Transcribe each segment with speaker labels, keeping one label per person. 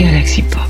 Speaker 1: Galaxy Pop.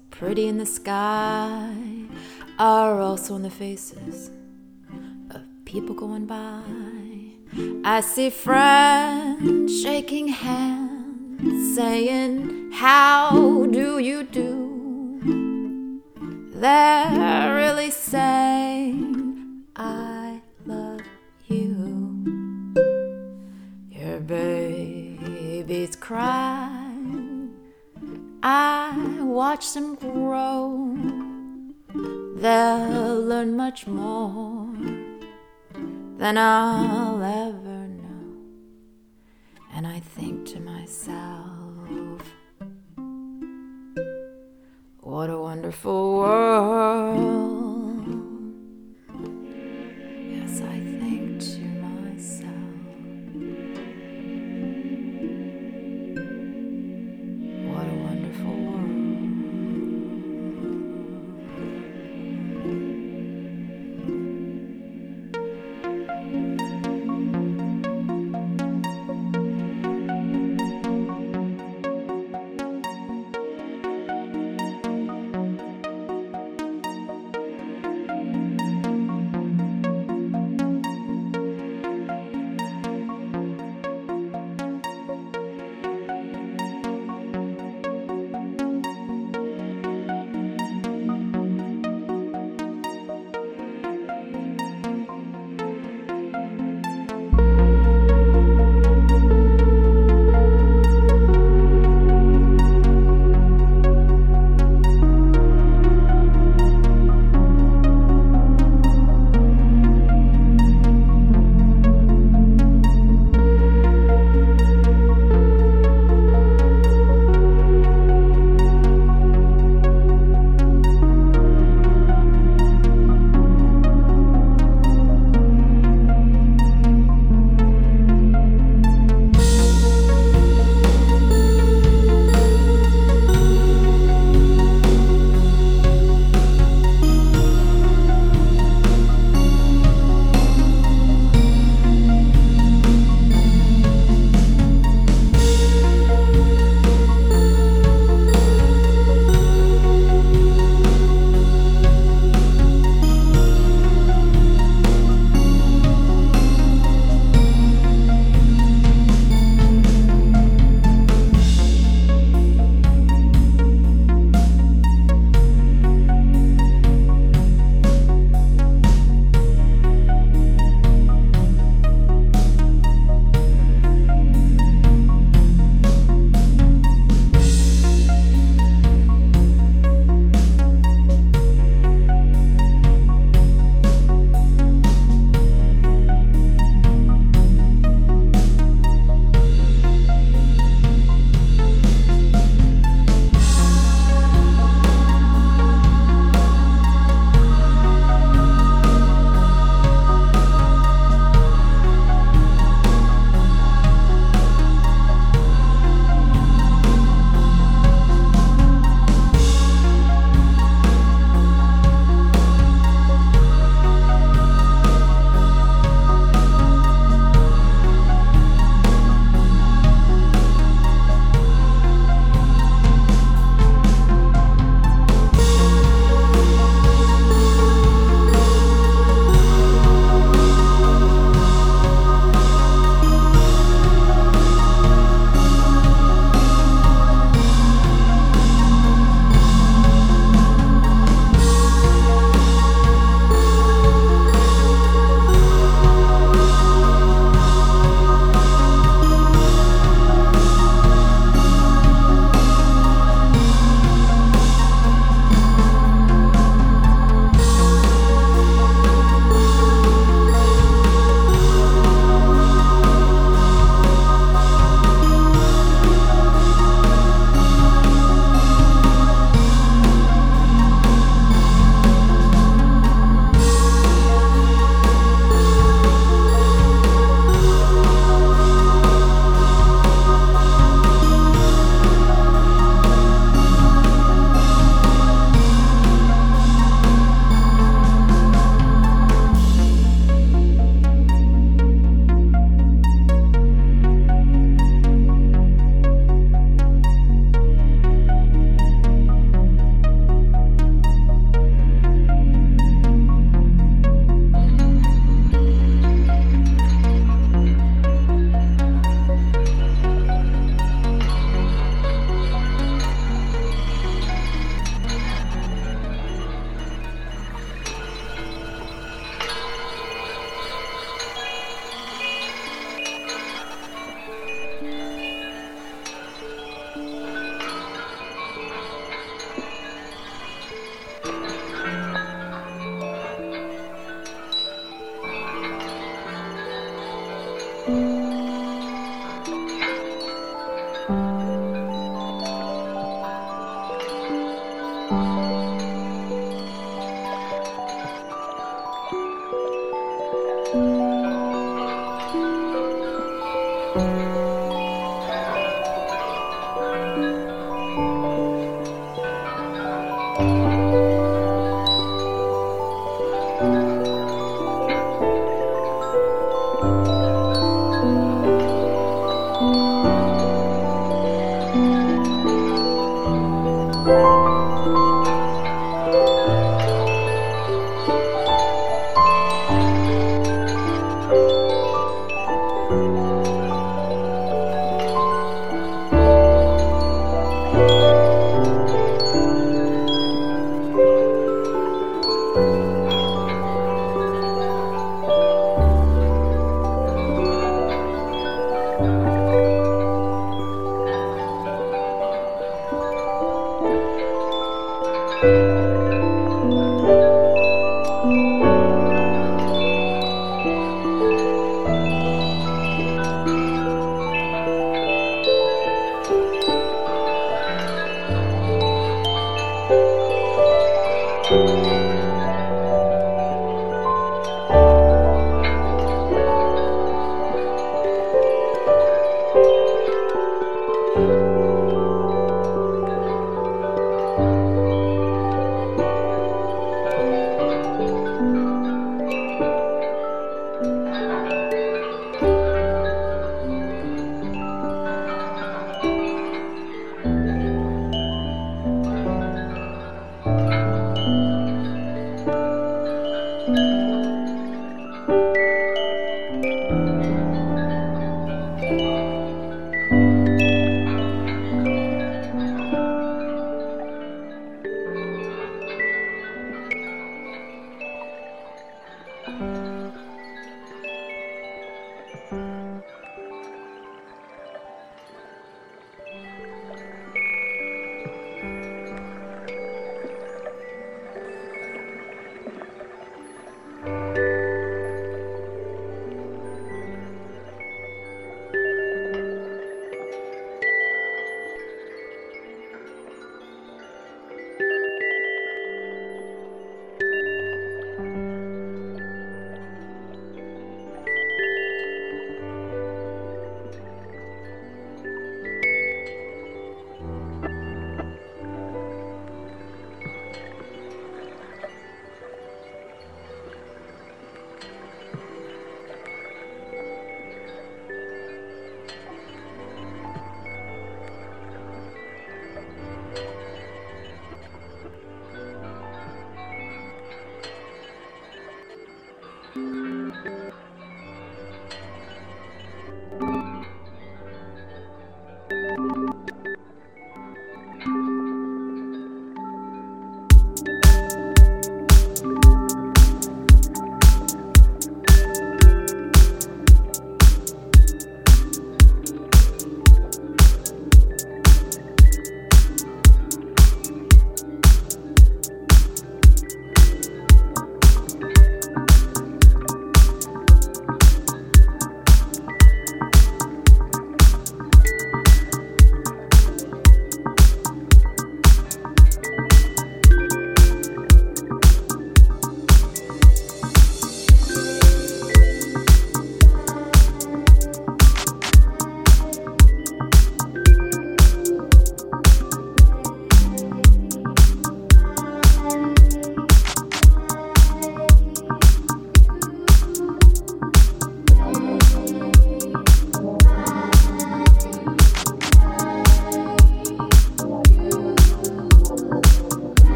Speaker 2: pretty in the sky, are also in the faces of people going by. I see friends shaking hands, saying, How do you do? They're really saying, I love you. Your baby's crying. I watch them grow. They'll learn much more than I'll ever know. And I think to myself, what a wonderful world.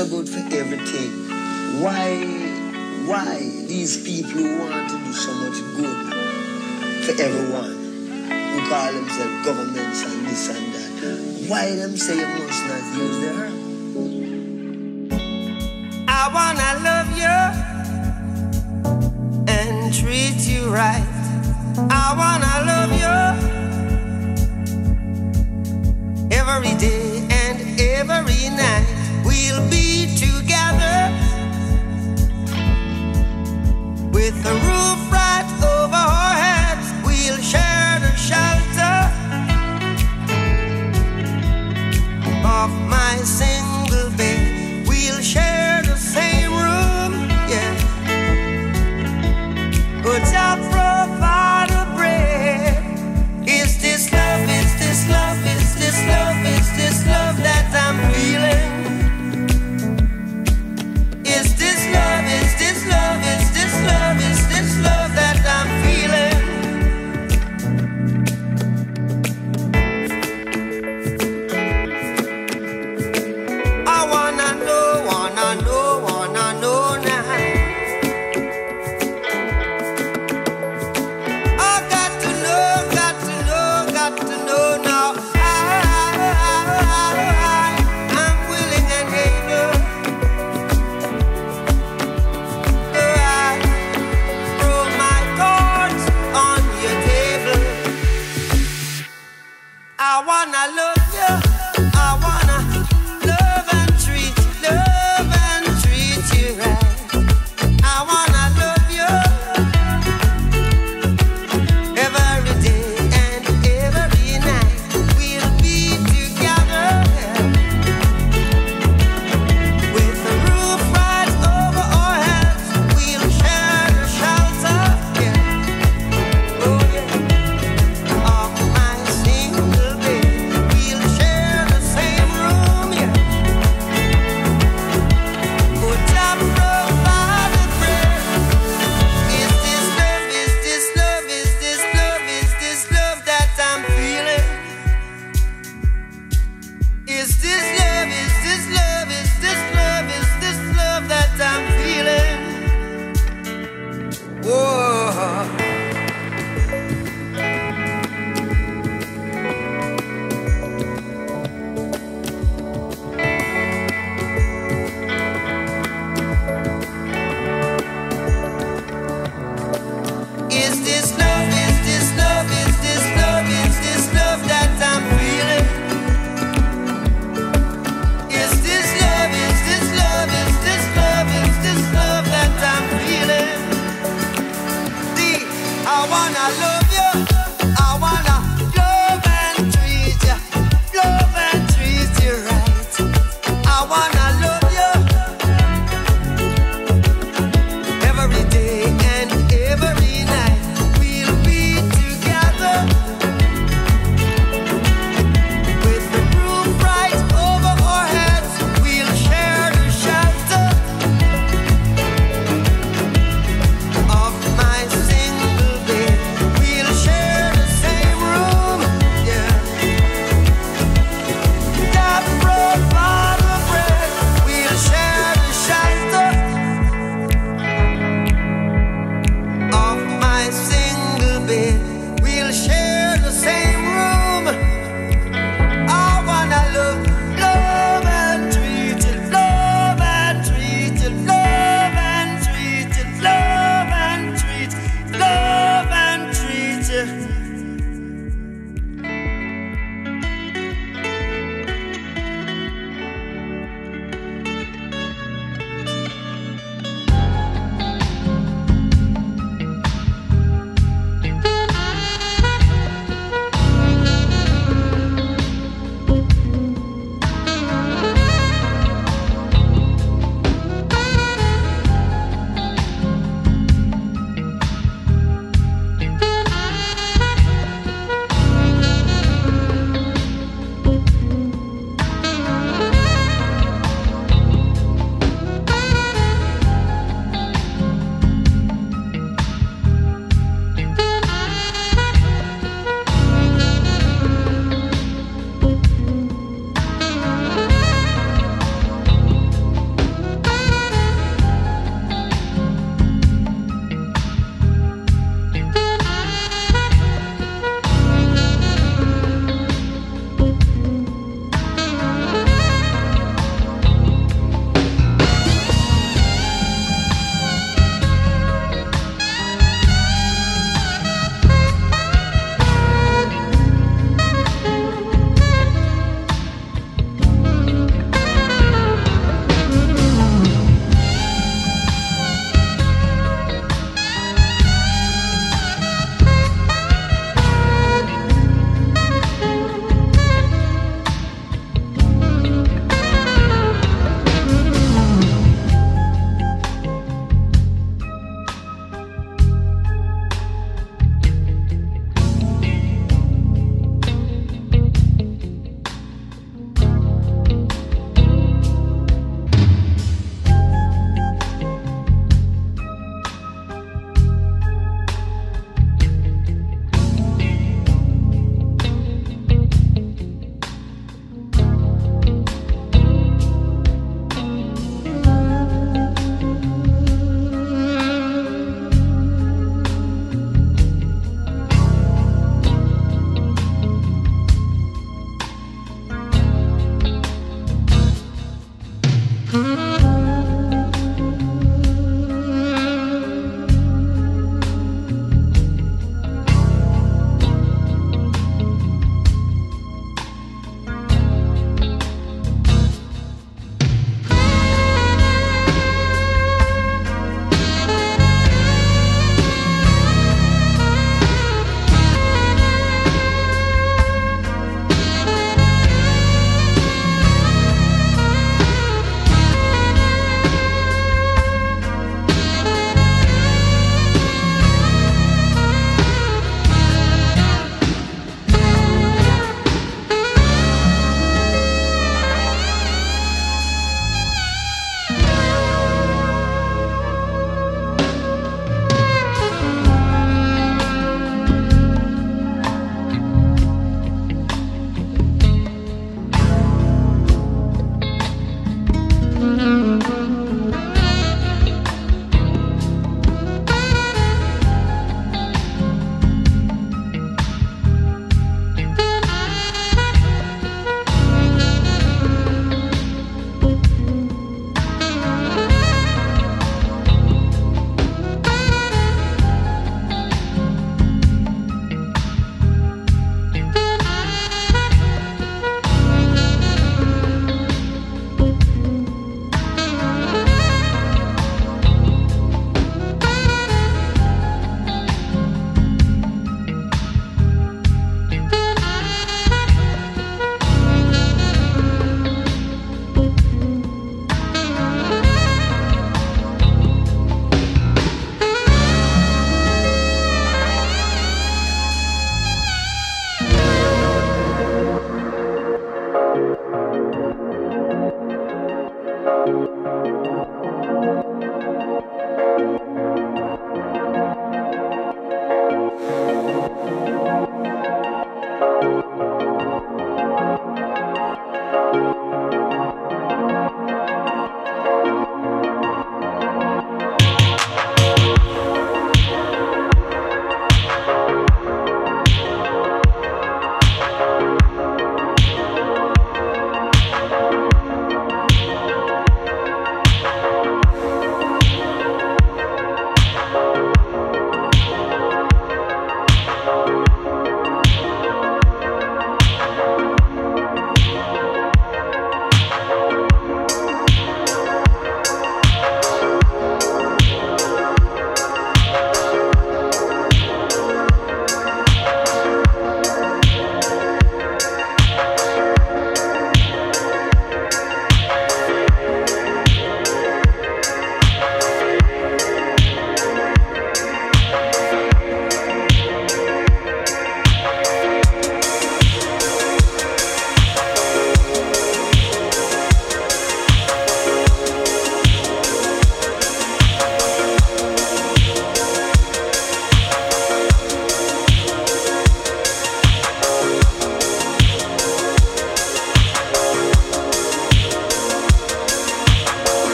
Speaker 3: struggled for everything. Why, why these people who want to do so much good for everyone, who call themselves governments and this and that, why them say you must not use the?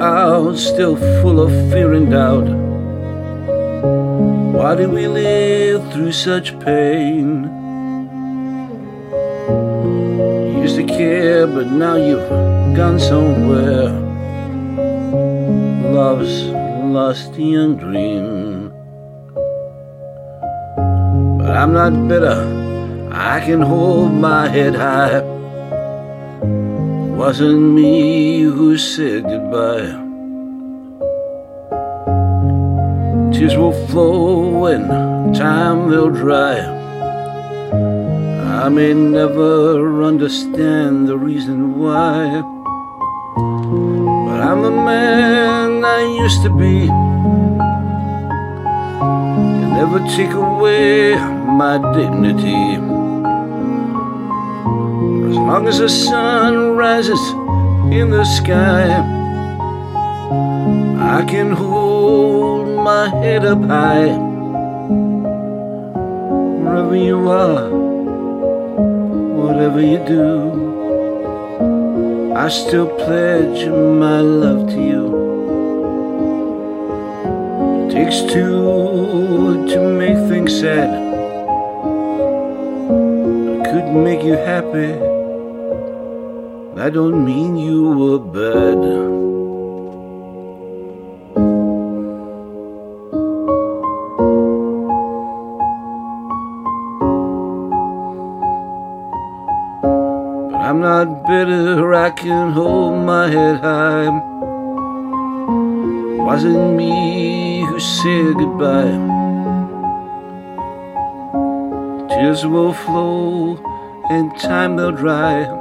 Speaker 1: Out, still full of fear and doubt. Why did we live through such pain? You used to care, but now you've gone somewhere. Love's lost young dream. But I'm not bitter, I can hold my head high. Wasn't me who said goodbye. Tears will flow and time will dry. I may never understand the reason why. But I'm the man I used to be. You never take away my dignity. Long as the sun rises in the sky, I can hold my head up high. Wherever you are, whatever you do, I still pledge my love to you. It takes two to make things sad. I could make you happy. That don't mean you were bad. But I'm not bitter, I can hold my head high. Wasn't me who said goodbye. Tears will flow and time they'll dry.